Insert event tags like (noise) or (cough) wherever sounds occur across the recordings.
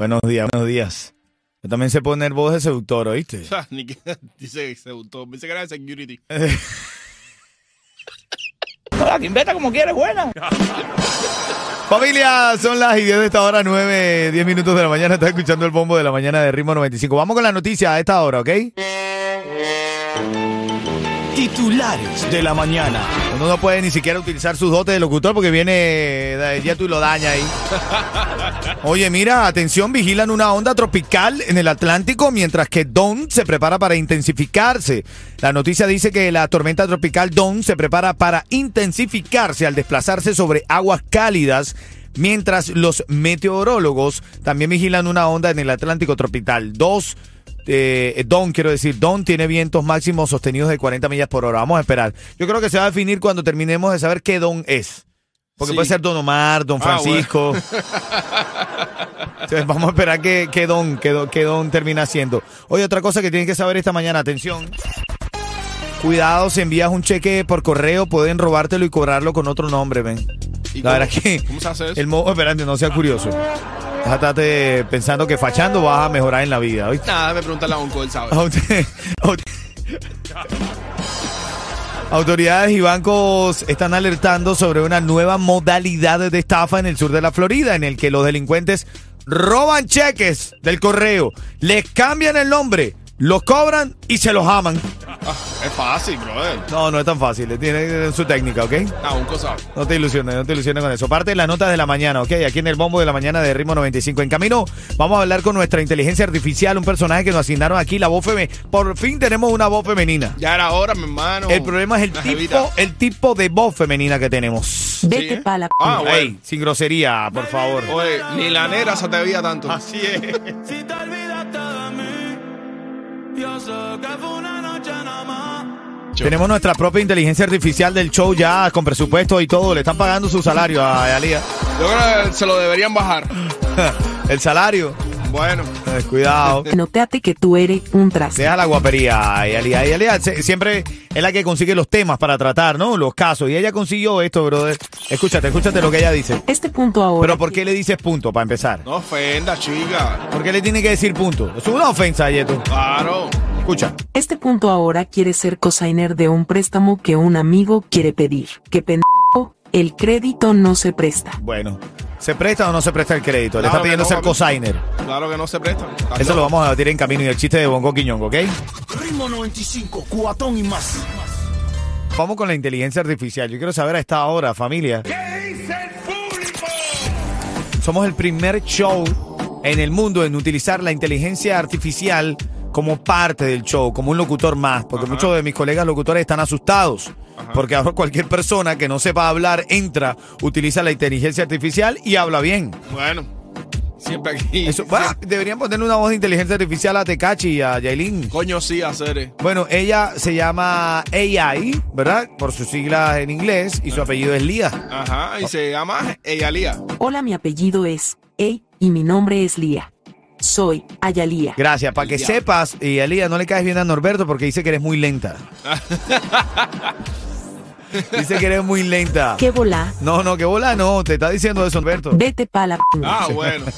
Buenos días, buenos días. Yo también sé poner voz de seductor, ¿oíste? (laughs) Ni que- (laughs) dice se gustó. Pensé que era de security. (laughs) Familia, son las y 10 de esta hora, 9, 10 minutos de la mañana. Estás escuchando el bombo de la mañana de Ritmo 95. Vamos con la noticia a esta hora, ¿ok? Titulares de la mañana. Uno no puede ni siquiera utilizar sus dotes de locutor porque viene ya tú y lo daña ahí. Oye, mira, atención, vigilan una onda tropical en el Atlántico mientras que Don se prepara para intensificarse. La noticia dice que la tormenta tropical Don se prepara para intensificarse al desplazarse sobre aguas cálidas. Mientras los meteorólogos también vigilan una onda en el Atlántico tropical. Dos eh, Don, quiero decir, Don tiene vientos máximos sostenidos de 40 millas por hora. Vamos a esperar. Yo creo que se va a definir cuando terminemos de saber qué Don es. Porque Sí. puede ser Don Omar, Don Ah, Francisco. (laughs) Entonces vamos a esperar qué, qué don, qué, don, qué don termina siendo. Oye, otra cosa que tienen que saber esta mañana, atención. Cuidado, si envías un cheque por correo, pueden robártelo y cobrarlo con otro nombre, ven. ¿Y La cómo- verdad que ¿Cómo se hace eso? el modo, espérate, no sea curioso. Déjate pensando que fachando vas a mejorar en la vida, ¿oíste? Nada, me pregunta la onco, él sabe. Aut- aut- Autoridades y bancos están alertando sobre una nueva modalidad de estafa en el sur de la Florida, en el que los delincuentes roban cheques del correo, les cambian el nombre, los cobran y se los aman. Ah, es fácil, brother. No, no es tan fácil, tiene su técnica, ¿ok? Ah, onco sabe. No te ilusiones, no te ilusiones con eso. Parte de las notas de la mañana, ¿ok? Aquí en el bombo de la mañana de Ritmo 95. En camino, vamos a hablar con nuestra inteligencia artificial, un personaje que nos asignaron aquí, la voz femenina. Por fin tenemos una voz femenina. Ya era hora, mi hermano. El problema es el tipo, jevita. el tipo de voz femenina que tenemos. Sí, Vete ¿eh? pa' la Ah, bueno. Ey, sin grosería, por favor. Oye, ni la negra se te veía tanto. Así es. Si te olvidaste de mí, yo sé que fue una. Tenemos nuestra propia inteligencia artificial del show ya con presupuesto y todo. Le están pagando su salario a Alía. Yo creo que se lo deberían bajar. (laughs) El salario. Bueno, Eh, cuidado. Noteate que tú eres un traste. Deja la guapería, Yalía. Yalía siempre es la que consigue los temas para tratar, ¿no? Los casos. Y ella consiguió esto, brother. Escúchate, escúchate lo que ella dice. Este punto ahora. Pero ¿por qué le dices punto para empezar? no ofenda, chica. ¿Por qué le tiene que decir punto? Es una ofensa, Yeto. Claro. Escucha. Este punto ahora quiere ser cosigner de un préstamo que un amigo quiere pedir. Que pendejo, el crédito no se presta. Bueno, ¿se presta o no se presta el crédito? Le Claro está que pidiendo no, ser papi. cosigner. Claro que no se presta. Eso lo vamos a debatir en camino y el chiste de Bongo Quiñongo, ¿ok? Ritmo 95, cuatón y más. Vamos con la inteligencia artificial. Yo quiero saber a esta hora, familia. Somos el primer show en el mundo en utilizar la inteligencia artificial como parte del show, como un locutor más, porque Ajá. muchos de mis colegas locutores están asustados, Ajá. porque ahora cualquier persona que no sepa hablar entra, utiliza la inteligencia artificial y habla bien. Bueno, siempre aquí. Eso, bueno, deberían ponerle una voz de inteligencia artificial a Tecachi y a Yailin. Coño, sí, hacer. Bueno, ella se llama AI, ¿verdad? Por sus siglas en inglés y su apellido es Lía. Ajá, y se llama Eyalía. Hola, mi apellido es Ey y mi nombre es Lía. Soy Ayalía. Gracias, para que Ya. sepas, y Elía, no le caes bien a Norberto porque dice que eres muy lenta. (laughs) dice que eres muy lenta. ¿Qué volá? No, no, que bola no, te está diciendo eso, Norberto. Vete pa' la p. Ah, bueno. (laughs)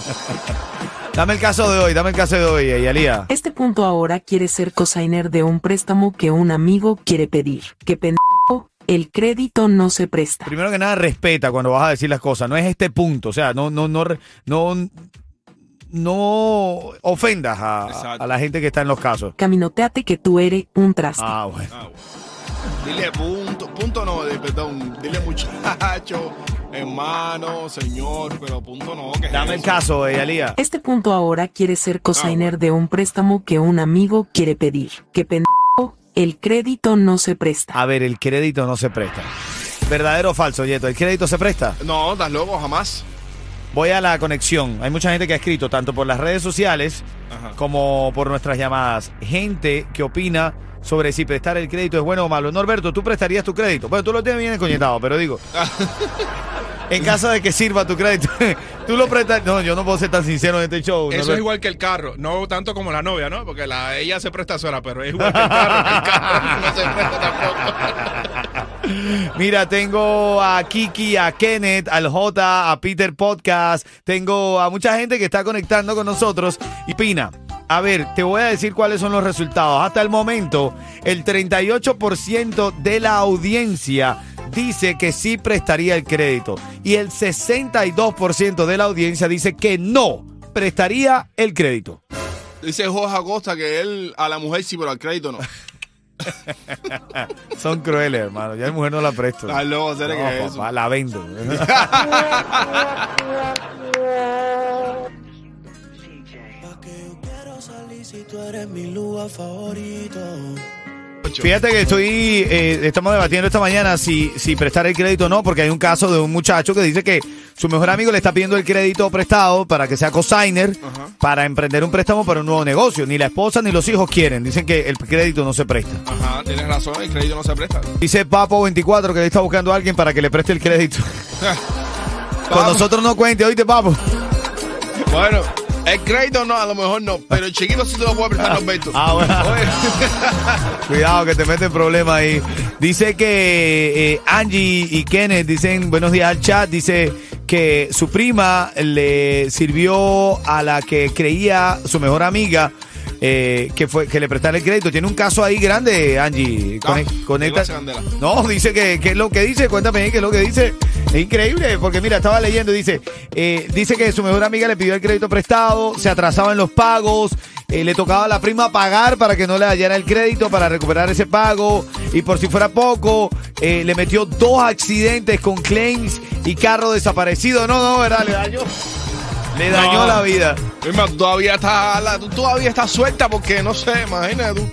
Dame el caso de hoy, dame el caso de hoy, Elía. Este punto ahora quiere ser cosigner de un préstamo que un amigo quiere pedir. Que pendejo, el crédito no se presta. Primero que nada, respeta cuando vas a decir las cosas. No es este punto, o sea, no, no, no, no, no ofendas a, Exacto. a la gente que está en los casos. Caminoteate que tú eres un traste. Ah, bueno. Ah, bueno. Dile punto, punto no, de- perdón. Dile muchacho, hermano, señor, pero punto no. ¿qué es Dame el caso, Elía. Este punto ahora quiere ser cosigner Ah, bueno. de un préstamo que un amigo quiere pedir. Que pendejo, el crédito no se presta. A ver, el crédito no se presta. ¿Verdadero o falso, Yeto? ¿El crédito se presta? No, estás loco, jamás. Voy a la conexión. Hay mucha gente que ha escrito, tanto por las redes sociales Ajá. como por nuestras llamadas. Gente que opina sobre si prestar el crédito es bueno o malo. Norberto, ¿tú prestarías tu crédito? Bueno, tú lo tienes bien encoñetado, pero digo, (laughs) en caso de que sirva tu crédito, (laughs) tú lo prestas. No, yo no puedo ser tan sincero en este show. Eso es igual que el carro, no tanto como la novia, ¿no? Porque la, ella se presta sola, pero es igual que el carro, que el carro no se presta tampoco. (laughs) Mira, tengo a Kiki, a Kenneth, al J, a Peter Podcast. Tengo a mucha gente que está conectando con nosotros. Y Pina, a ver, te voy a decir cuáles son los resultados. Hasta el momento, el 38% de la audiencia dice que sí prestaría el crédito. Y el 62% de la audiencia dice que no prestaría el crédito. Dice Jorge Acosta que él a la mujer sí, pero al crédito no. (laughs) Son crueles, hermano. Ya la mujer no la presto. ¿será No, que papá, eso? la vendo. Fíjate que estoy, eh, estamos debatiendo esta mañana si, si prestar el crédito o no, porque hay un caso de un muchacho que dice que su mejor amigo le está pidiendo el crédito prestado para que sea cosigner para emprender un préstamo para un nuevo negocio. Ni la esposa ni los hijos quieren. Dicen que el crédito no se presta. Ajá, tienes razón, el crédito no se presta. Dice Papo24 que le está buscando a alguien para que le preste el crédito. (laughs) Con nosotros no cuente, oíste, Papo. Bueno, el crédito no, a lo mejor no, pero el chiquito sí te lo puede prestar Norberto. Ah, bueno. (laughs) (laughs) Cuidado que te mete en problemas ahí. Dice que eh, Angie y Kenneth dicen buenos días al chat. Dice que su prima le sirvió a la que creía su mejor amiga. Eh, que fue que le prestara el crédito. Tiene un caso ahí grande, Angie. Ah, Conec- conecta. No, dice que, que es lo que dice. Cuéntame ahí qué es lo que dice. Es increíble, porque mira, estaba leyendo y dice, eh, dice que su mejor amiga le pidió el crédito prestado, se atrasaban los pagos, eh, le tocaba a la prima pagar para que no le hallara el crédito para recuperar ese pago y por si fuera poco, eh, le metió dos accidentes con claims y carro desaparecido. No, no, ¿verdad? Le dañó. Le dañó la vida. Tú todavía estás, tú todavía estás suelta porque no sé, imagínate tú.